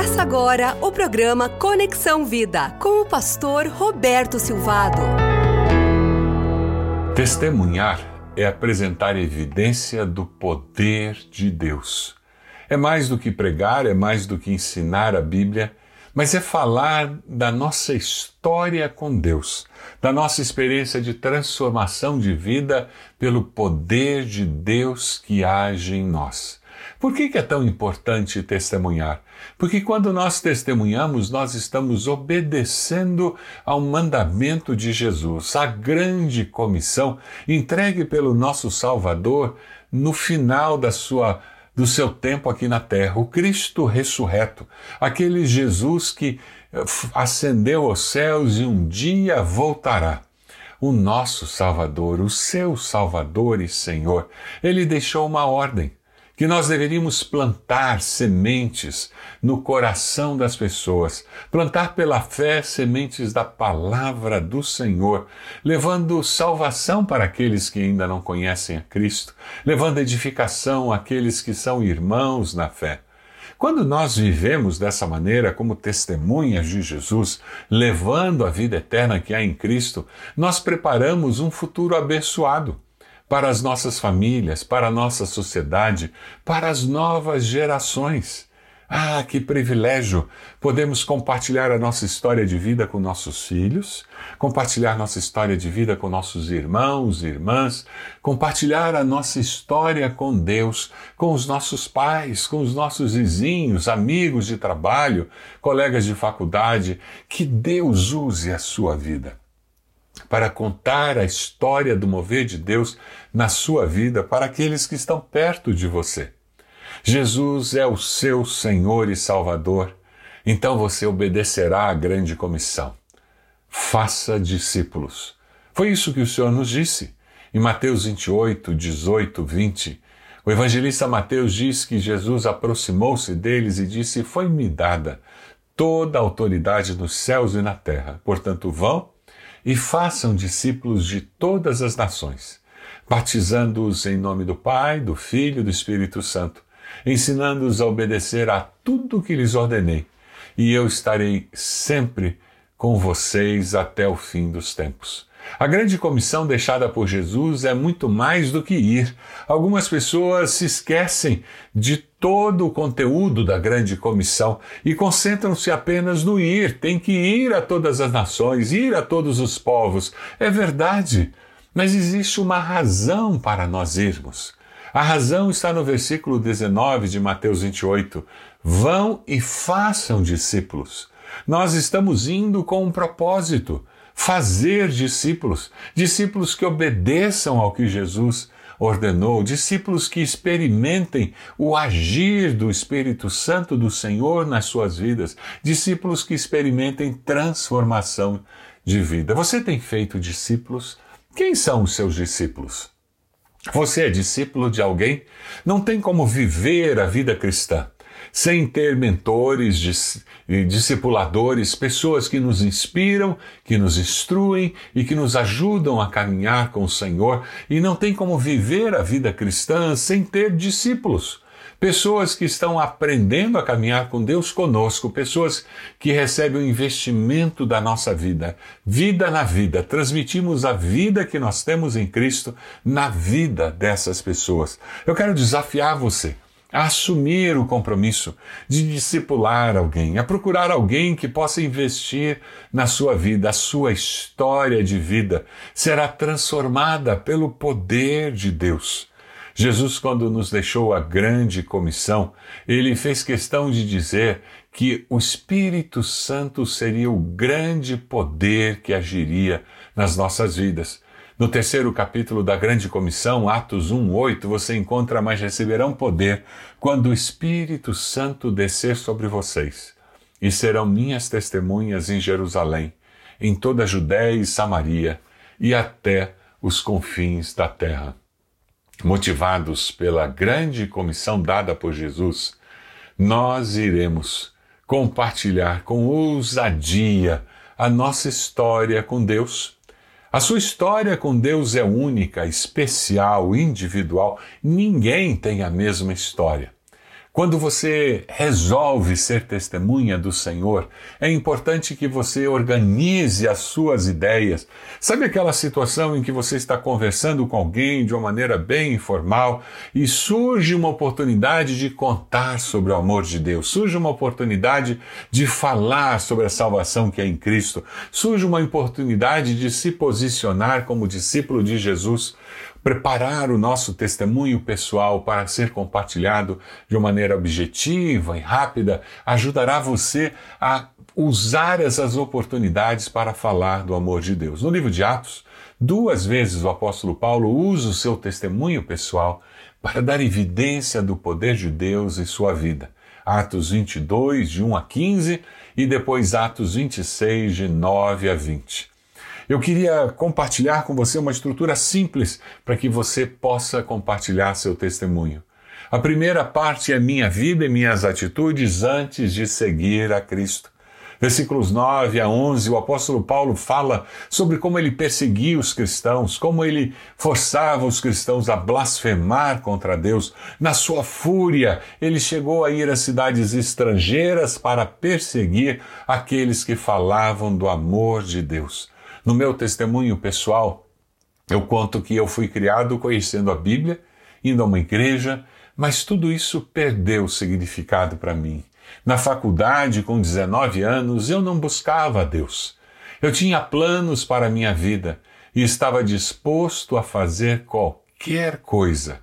Começa agora o programa Conexão Vida com o pastor Roberto Silvado. Testemunhar é apresentar evidência do poder de Deus. É mais do que pregar, é mais do que ensinar a Bíblia, mas é falar da nossa história com Deus, da nossa experiência de transformação de vida pelo poder de Deus que age em nós. Por que, é tão importante testemunhar? Porque quando nós testemunhamos, nós estamos obedecendo ao mandamento de Jesus, a grande comissão entregue pelo nosso Salvador no final da sua do seu tempo aqui na terra, o Cristo ressurreto, aquele Jesus que eh, ascendeu aos céus e um dia voltará. O nosso Salvador, o seu Salvador e Senhor, ele deixou uma ordem que nós deveríamos plantar sementes no coração das pessoas, plantar pela fé sementes da palavra do Senhor, levando salvação para aqueles que ainda não conhecem a Cristo, levando edificação àqueles que são irmãos na fé. Quando nós vivemos dessa maneira, como testemunhas de Jesus, levando a vida eterna que há em Cristo, nós preparamos um futuro abençoado para as nossas famílias, para a nossa sociedade, para as novas gerações. Ah, que privilégio! Podemos compartilhar a nossa história de vida com nossos filhos, compartilhar nossa história de vida com nossos irmãos e irmãs, compartilhar a nossa história com Deus, com os nossos pais, com os nossos vizinhos, amigos de trabalho, colegas de faculdade. Que Deus use a sua vida para contar a história do mover de Deus na sua vida para aqueles que estão perto de você. Jesus é o seu Senhor e Salvador, então você obedecerá à grande comissão. Faça discípulos. Foi isso que o Senhor nos disse. Em Mateus 28, 18, 20, o evangelista Mateus diz que Jesus aproximou-se deles e disse: Foi-me dada toda a autoridade nos céus e na terra. Portanto, vão e façam discípulos de todas as nações, batizando-os em nome do Pai, do Filho e do Espírito Santo, ensinando-os a obedecer a tudo o que lhes ordenei, e eu estarei sempre com vocês até o fim dos tempos. A grande comissão deixada por Jesus é muito mais do que ir. Algumas pessoas se esquecem de todo o conteúdo da grande comissão e concentram-se apenas no ir. Tem que ir a todas as nações, ir a todos os povos. É verdade, mas existe uma razão para nós irmos. A razão está no versículo 19 de Mateus 28. Vão e façam discípulos. Nós estamos indo com um propósito fazer discípulos, discípulos que obedeçam ao que Jesus ordenou, discípulos que experimentem o agir do Espírito Santo do Senhor nas suas vidas, discípulos que experimentem transformação de vida. Você tem feito discípulos? Quem são os seus discípulos? Você é discípulo de alguém? Não tem como viver a vida cristã sem ter mentores, discipuladores, pessoas que nos inspiram, que nos instruem e que nos ajudam a caminhar com o Senhor, e não tem como viver a vida cristã sem ter discípulos. Pessoas que estão aprendendo a caminhar com Deus conosco, pessoas que recebem o investimento da nossa vida, vida na vida. Transmitimos a vida que nós temos em Cristo na vida dessas pessoas. Eu quero desafiar você a assumir o compromisso de discipular alguém, a procurar alguém que possa investir na sua vida, a sua história de vida será transformada pelo poder de Deus. Jesus, quando nos deixou a grande comissão, ele fez questão de dizer que o Espírito Santo seria o grande poder que agiria nas nossas vidas. No terceiro capítulo da Grande Comissão, Atos 1, 8, você encontra, mas receberão poder quando o Espírito Santo descer sobre vocês, e serão minhas testemunhas em Jerusalém, em toda a Judéia e Samaria, e até os confins da terra. Motivados pela grande comissão dada por Jesus, nós iremos compartilhar com ousadia a nossa história com Deus a sua história com Deus é única, especial, individual. Ninguém tem a mesma história. Quando você resolve ser testemunha do Senhor, é importante que você organize as suas ideias. Sabe aquela situação em que você está conversando com alguém de uma maneira bem informal e surge uma oportunidade de contar sobre o amor de Deus, surge uma oportunidade de falar sobre a salvação que é em Cristo, surge uma oportunidade de se posicionar como discípulo de Jesus preparar o nosso testemunho pessoal para ser compartilhado de uma maneira objetiva e rápida ajudará você a usar essas oportunidades para falar do amor de Deus. No livro de Atos, duas vezes o apóstolo Paulo usa o seu testemunho pessoal para dar evidência do poder de Deus em sua vida. Atos 22, de 1 a 15, e depois Atos 26, de 9 a 20. Eu queria compartilhar com você uma estrutura simples para que você possa compartilhar seu testemunho. A primeira parte é minha vida e minhas atitudes antes de seguir a Cristo. Versículos 9 a 11, o apóstolo Paulo fala sobre como ele perseguia os cristãos, como ele forçava os cristãos a blasfemar contra Deus. Na sua fúria, ele chegou a ir a cidades estrangeiras para perseguir aqueles que falavam do amor de Deus. No meu testemunho pessoal, eu conto que eu fui criado conhecendo a Bíblia, indo a uma igreja, mas tudo isso perdeu significado para mim. Na faculdade, com 19 anos, eu não buscava a Deus. Eu tinha planos para a minha vida e estava disposto a fazer qualquer coisa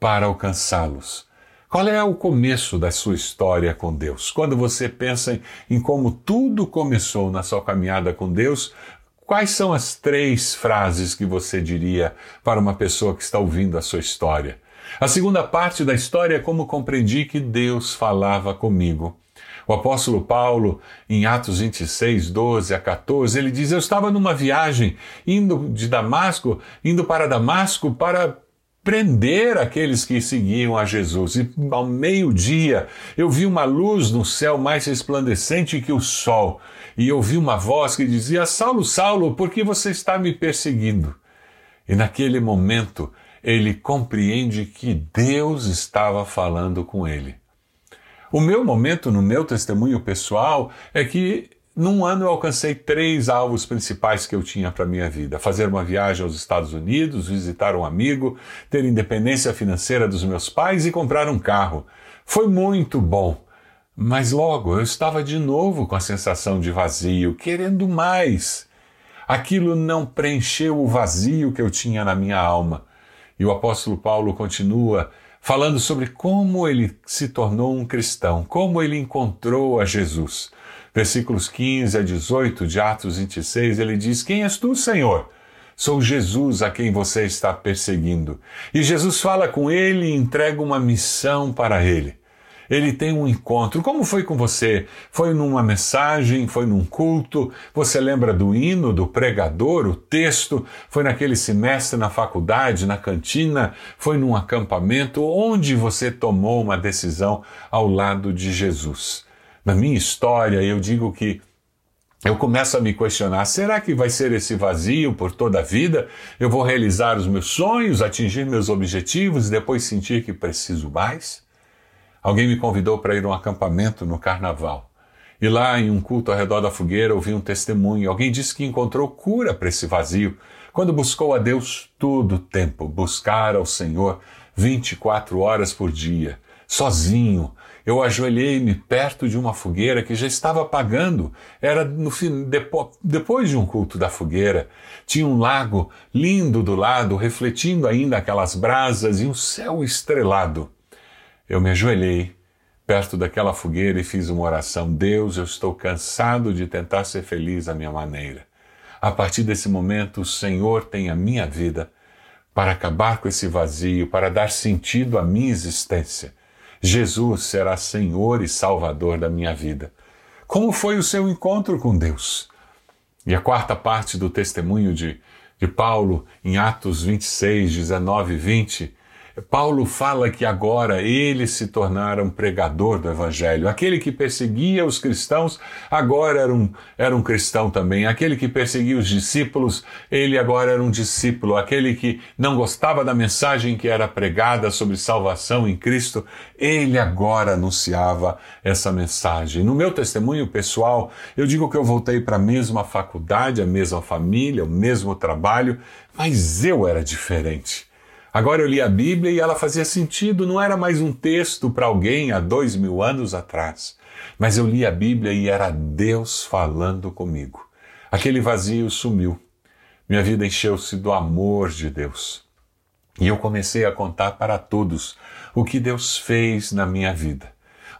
para alcançá-los. Qual é o começo da sua história com Deus? Quando você pensa em como tudo começou na sua caminhada com Deus, Quais são as três frases que você diria para uma pessoa que está ouvindo a sua história? A segunda parte da história é como compreendi que Deus falava comigo. O apóstolo Paulo, em Atos 26, 12 a 14, ele diz: Eu estava numa viagem indo de Damasco, indo para Damasco para prender aqueles que seguiam a Jesus. E ao meio-dia eu vi uma luz no céu mais resplandecente que o sol, e ouvi uma voz que dizia: Saulo, Saulo, por que você está me perseguindo? E naquele momento ele compreende que Deus estava falando com ele. O meu momento no meu testemunho pessoal é que num ano eu alcancei três alvos principais que eu tinha para minha vida: fazer uma viagem aos Estados Unidos, visitar um amigo, ter independência financeira dos meus pais e comprar um carro. Foi muito bom. Mas logo eu estava de novo com a sensação de vazio, querendo mais. Aquilo não preencheu o vazio que eu tinha na minha alma. E o apóstolo Paulo continua falando sobre como ele se tornou um cristão, como ele encontrou a Jesus versículos 15 a 18 de Atos 26, ele diz: Quem és tu, Senhor? Sou Jesus a quem você está perseguindo. E Jesus fala com ele e entrega uma missão para ele. Ele tem um encontro. Como foi com você? Foi numa mensagem? Foi num culto? Você lembra do hino, do pregador, o texto? Foi naquele semestre na faculdade, na cantina? Foi num acampamento? Onde você tomou uma decisão ao lado de Jesus? Na minha história, eu digo que eu começo a me questionar: será que vai ser esse vazio por toda a vida? Eu vou realizar os meus sonhos, atingir meus objetivos e depois sentir que preciso mais? Alguém me convidou para ir a um acampamento no carnaval. E lá, em um culto ao redor da fogueira, ouvi um testemunho. Alguém disse que encontrou cura para esse vazio quando buscou a Deus todo o tempo, buscar ao Senhor 24 horas por dia, sozinho, eu ajoelhei-me perto de uma fogueira que já estava apagando. Era no fim, depois de um culto da fogueira. Tinha um lago lindo do lado, refletindo ainda aquelas brasas e um céu estrelado. Eu me ajoelhei perto daquela fogueira e fiz uma oração. Deus, eu estou cansado de tentar ser feliz à minha maneira. A partir desse momento, o Senhor tem a minha vida para acabar com esse vazio, para dar sentido à minha existência. Jesus será Senhor e Salvador da minha vida. Como foi o seu encontro com Deus? E a quarta parte do testemunho de, de Paulo, em Atos 26, 19 e 20, Paulo fala que agora ele se tornara um pregador do Evangelho. Aquele que perseguia os cristãos, agora era um, era um cristão também. Aquele que perseguia os discípulos, ele agora era um discípulo. Aquele que não gostava da mensagem que era pregada sobre salvação em Cristo, ele agora anunciava essa mensagem. No meu testemunho pessoal, eu digo que eu voltei para a mesma faculdade, a mesma família, o mesmo trabalho, mas eu era diferente. Agora eu li a Bíblia e ela fazia sentido, não era mais um texto para alguém há dois mil anos atrás. Mas eu li a Bíblia e era Deus falando comigo. Aquele vazio sumiu. Minha vida encheu-se do amor de Deus. E eu comecei a contar para todos o que Deus fez na minha vida.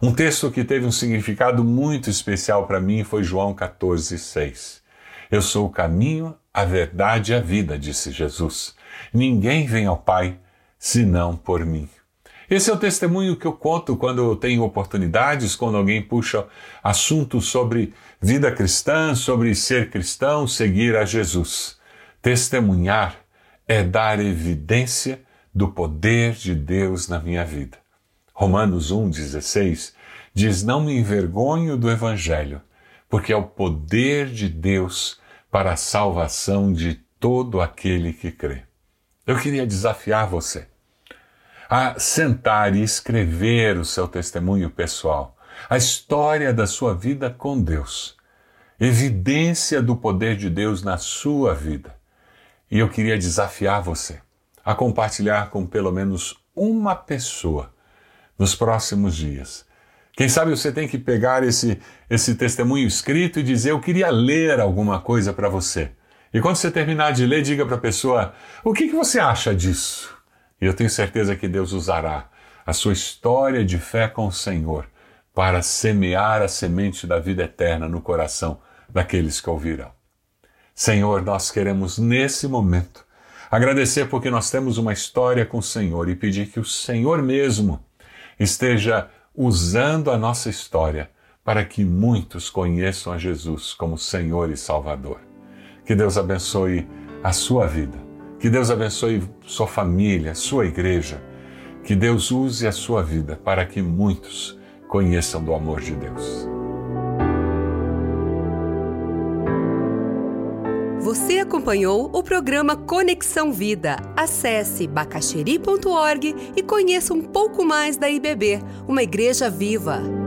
Um texto que teve um significado muito especial para mim foi João 14, 6. Eu sou o caminho, a verdade e a vida, disse Jesus. Ninguém vem ao Pai senão por mim. Esse é o testemunho que eu conto quando eu tenho oportunidades, quando alguém puxa assuntos sobre vida cristã, sobre ser cristão, seguir a Jesus. Testemunhar é dar evidência do poder de Deus na minha vida. Romanos 1,16 diz: Não me envergonho do Evangelho, porque é o poder de Deus para a salvação de todo aquele que crê. Eu queria desafiar você a sentar e escrever o seu testemunho pessoal, a história da sua vida com Deus, evidência do poder de Deus na sua vida. E eu queria desafiar você a compartilhar com pelo menos uma pessoa nos próximos dias. Quem sabe você tem que pegar esse, esse testemunho escrito e dizer: Eu queria ler alguma coisa para você. E quando você terminar de ler, diga para a pessoa: o que, que você acha disso? E eu tenho certeza que Deus usará a sua história de fé com o Senhor para semear a semente da vida eterna no coração daqueles que ouvirão. Senhor, nós queremos nesse momento agradecer porque nós temos uma história com o Senhor e pedir que o Senhor mesmo esteja usando a nossa história para que muitos conheçam a Jesus como Senhor e Salvador. Que Deus abençoe a sua vida. Que Deus abençoe sua família, sua igreja. Que Deus use a sua vida para que muitos conheçam do amor de Deus. Você acompanhou o programa Conexão Vida. Acesse bacacheri.org e conheça um pouco mais da IBB, uma igreja viva.